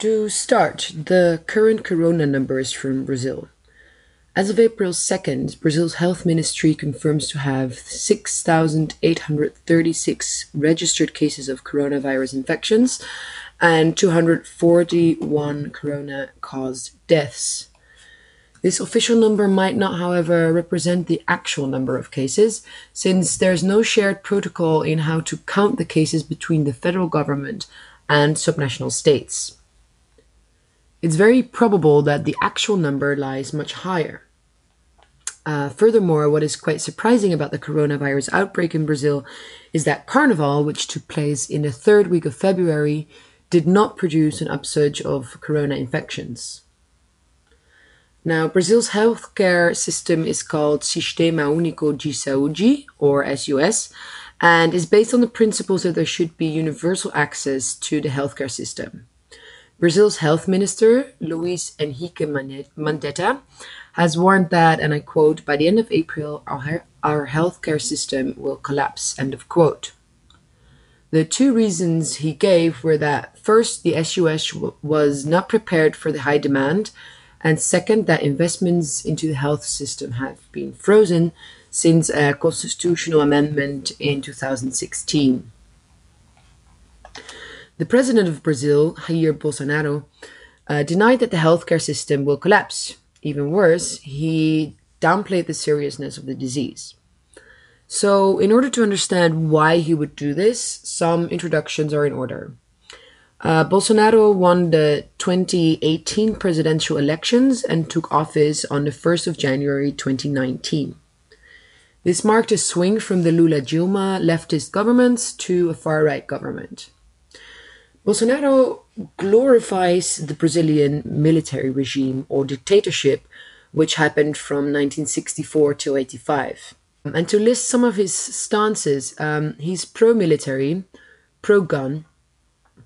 To start, the current corona numbers from Brazil. As of April 2nd, Brazil's health ministry confirms to have 6,836 registered cases of coronavirus infections and 241 corona caused deaths. This official number might not, however, represent the actual number of cases, since there's no shared protocol in how to count the cases between the federal government and subnational states. It's very probable that the actual number lies much higher. Uh, furthermore, what is quite surprising about the coronavirus outbreak in Brazil is that Carnival, which took place in the third week of February, did not produce an upsurge of corona infections. Now, Brazil's healthcare system is called Sistema Único de Saúde, or SUS, and is based on the principles that there should be universal access to the healthcare system. Brazil's health minister, Luis Henrique Mandetta, has warned that, and I quote, by the end of April, our, our healthcare system will collapse, end of quote. The two reasons he gave were that first, the SUS was not prepared for the high demand, and second, that investments into the health system have been frozen since a constitutional amendment in 2016. The president of Brazil, Jair Bolsonaro, uh, denied that the healthcare system will collapse. Even worse, he downplayed the seriousness of the disease. So, in order to understand why he would do this, some introductions are in order. Uh, Bolsonaro won the 2018 presidential elections and took office on the 1st of January 2019. This marked a swing from the Lula Dilma leftist governments to a far right government. Bolsonaro glorifies the Brazilian military regime or dictatorship, which happened from 1964 to 85. And to list some of his stances, um, he's pro military, pro gun,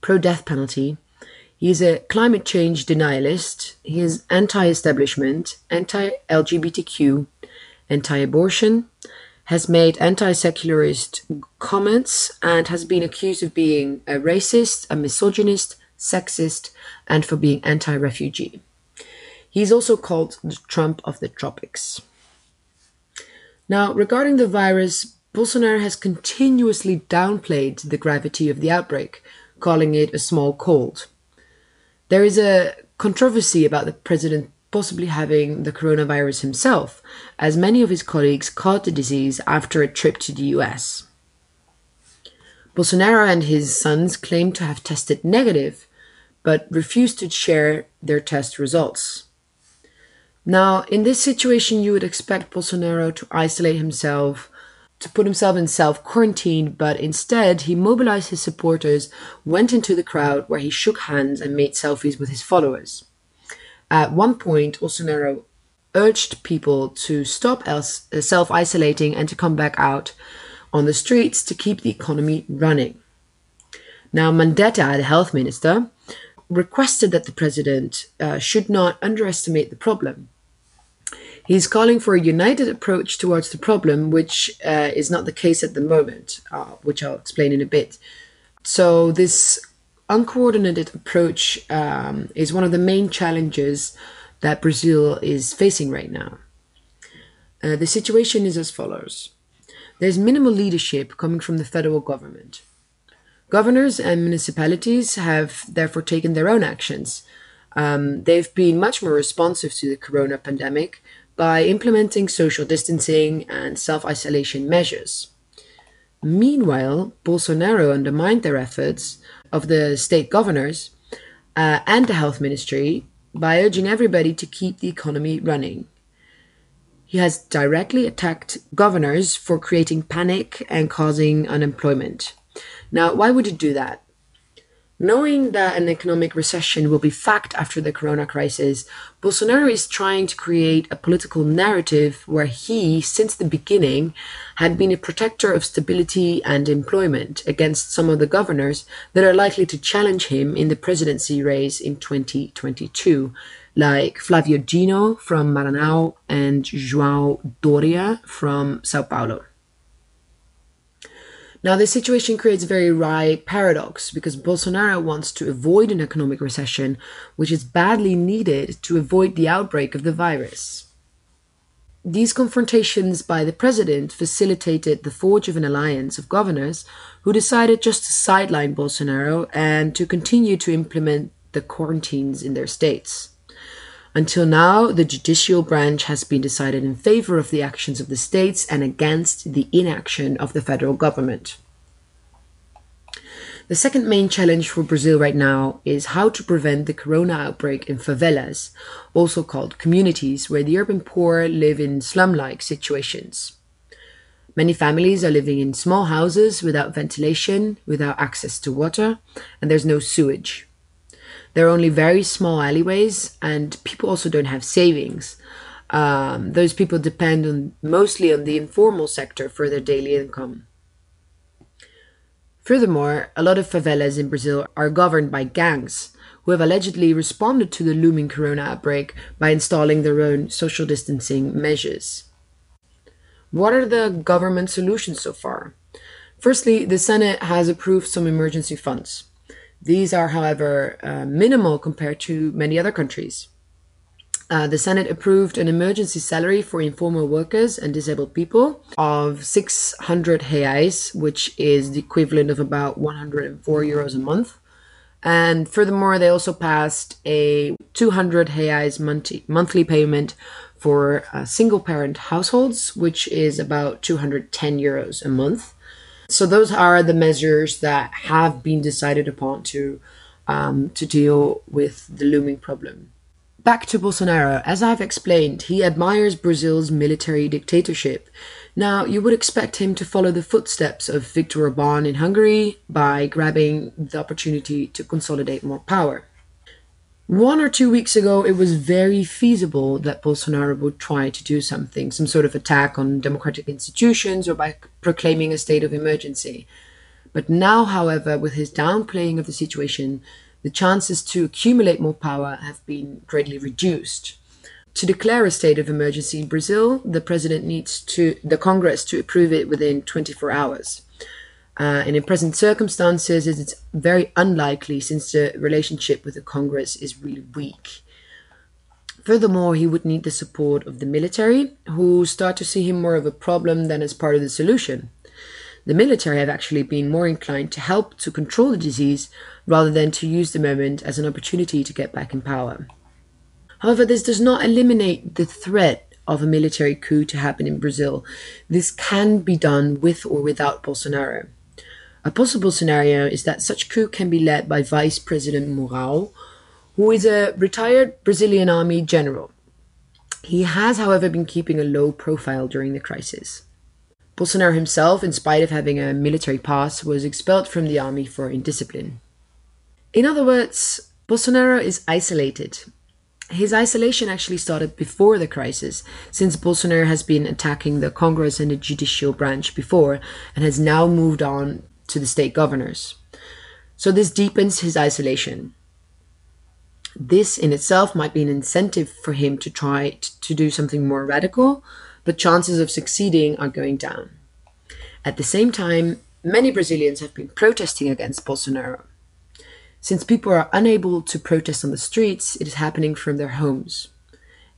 pro death penalty. He's a climate change denialist. He is anti establishment, anti LGBTQ, anti abortion, has made anti secularist comments, and has been accused of being a racist, a misogynist, sexist, and for being anti refugee. He's also called the Trump of the tropics. Now, regarding the virus, Bolsonaro has continuously downplayed the gravity of the outbreak, calling it a small cold. There is a controversy about the president possibly having the coronavirus himself, as many of his colleagues caught the disease after a trip to the US. Bolsonaro and his sons claim to have tested negative, but refused to share their test results. Now, in this situation, you would expect Bolsonaro to isolate himself to put himself in self quarantine, but instead he mobilized his supporters, went into the crowd where he shook hands and made selfies with his followers. At one point, Bolsonaro urged people to stop uh, self isolating and to come back out on the streets to keep the economy running. Now, Mandetta, the health minister, requested that the president uh, should not underestimate the problem He's calling for a united approach towards the problem, which uh, is not the case at the moment, uh, which I'll explain in a bit. So, this uncoordinated approach um, is one of the main challenges that Brazil is facing right now. Uh, the situation is as follows there's minimal leadership coming from the federal government. Governors and municipalities have therefore taken their own actions. Um, they've been much more responsive to the corona pandemic by implementing social distancing and self isolation measures. Meanwhile, Bolsonaro undermined their efforts of the state governors uh, and the health ministry by urging everybody to keep the economy running. He has directly attacked governors for creating panic and causing unemployment. Now, why would he do that? Knowing that an economic recession will be fact after the corona crisis, Bolsonaro is trying to create a political narrative where he, since the beginning, had been a protector of stability and employment against some of the governors that are likely to challenge him in the presidency race in 2022, like Flavio Dino from Maranhão and João Doria from Sao Paulo. Now, this situation creates a very wry paradox because Bolsonaro wants to avoid an economic recession, which is badly needed to avoid the outbreak of the virus. These confrontations by the president facilitated the forge of an alliance of governors who decided just to sideline Bolsonaro and to continue to implement the quarantines in their states. Until now, the judicial branch has been decided in favor of the actions of the states and against the inaction of the federal government. The second main challenge for Brazil right now is how to prevent the corona outbreak in favelas, also called communities where the urban poor live in slum like situations. Many families are living in small houses without ventilation, without access to water, and there's no sewage. There are only very small alleyways, and people also don't have savings. Um, those people depend on mostly on the informal sector for their daily income. Furthermore, a lot of favelas in Brazil are governed by gangs who have allegedly responded to the looming corona outbreak by installing their own social distancing measures. What are the government solutions so far? Firstly, the Senate has approved some emergency funds. These are, however, uh, minimal compared to many other countries. Uh, the Senate approved an emergency salary for informal workers and disabled people of 600 reais, which is the equivalent of about 104 euros a month. And furthermore, they also passed a 200 reais monthly, monthly payment for uh, single parent households, which is about 210 euros a month. So those are the measures that have been decided upon to um, to deal with the looming problem. Back to Bolsonaro, as I've explained, he admires Brazil's military dictatorship. Now, you would expect him to follow the footsteps of Viktor Orban in Hungary by grabbing the opportunity to consolidate more power. One or two weeks ago, it was very feasible that Bolsonaro would try to do something, some sort of attack on democratic institutions or by proclaiming a state of emergency. But now, however, with his downplaying of the situation, the chances to accumulate more power have been greatly reduced. To declare a state of emergency in Brazil, the president needs to the Congress to approve it within 24 hours. Uh, and in present circumstances, it's very unlikely since the relationship with the Congress is really weak. Furthermore, he would need the support of the military, who start to see him more of a problem than as part of the solution. The military have actually been more inclined to help to control the disease rather than to use the moment as an opportunity to get back in power. However, this does not eliminate the threat of a military coup to happen in Brazil. This can be done with or without Bolsonaro. A possible scenario is that such coup can be led by Vice President Mourão, who is a retired Brazilian army general. He has, however, been keeping a low profile during the crisis. Bolsonaro himself, in spite of having a military pass, was expelled from the army for indiscipline. In other words, Bolsonaro is isolated. His isolation actually started before the crisis, since Bolsonaro has been attacking the Congress and the judicial branch before and has now moved on to the state governors. So this deepens his isolation. This in itself might be an incentive for him to try to do something more radical, but chances of succeeding are going down. At the same time, many Brazilians have been protesting against Bolsonaro. Since people are unable to protest on the streets, it is happening from their homes.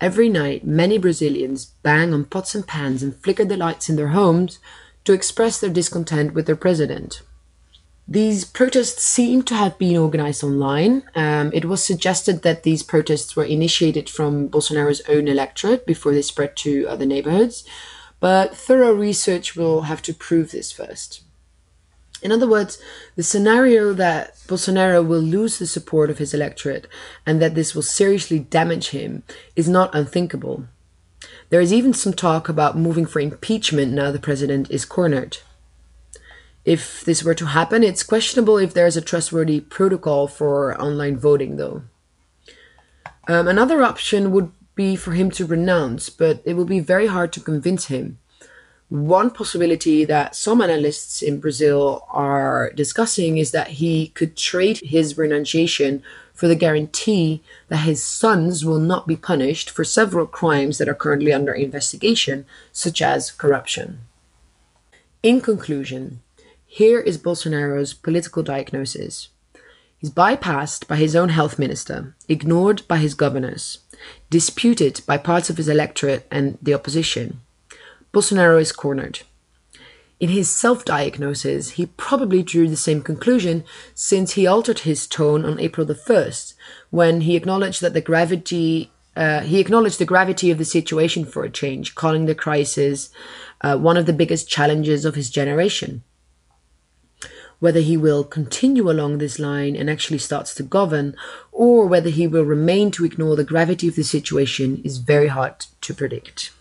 Every night, many Brazilians bang on pots and pans and flicker the lights in their homes to express their discontent with their president. These protests seem to have been organized online. Um, it was suggested that these protests were initiated from Bolsonaro's own electorate before they spread to other neighborhoods, but thorough research will have to prove this first. In other words, the scenario that Bolsonaro will lose the support of his electorate and that this will seriously damage him is not unthinkable. There is even some talk about moving for impeachment now the president is cornered. If this were to happen, it's questionable if there is a trustworthy protocol for online voting, though. Um, another option would be for him to renounce, but it will be very hard to convince him. One possibility that some analysts in Brazil are discussing is that he could trade his renunciation for the guarantee that his sons will not be punished for several crimes that are currently under investigation, such as corruption. In conclusion, Here is Bolsonaro's political diagnosis. He's bypassed by his own health minister, ignored by his governors, disputed by parts of his electorate and the opposition. Bolsonaro is cornered. In his self diagnosis, he probably drew the same conclusion since he altered his tone on April the 1st, when he acknowledged that the gravity. Uh, he acknowledged the gravity of the situation for a change, calling the crisis uh, one of the biggest challenges of his generation. Whether he will continue along this line and actually starts to govern, or whether he will remain to ignore the gravity of the situation, is very hard to predict.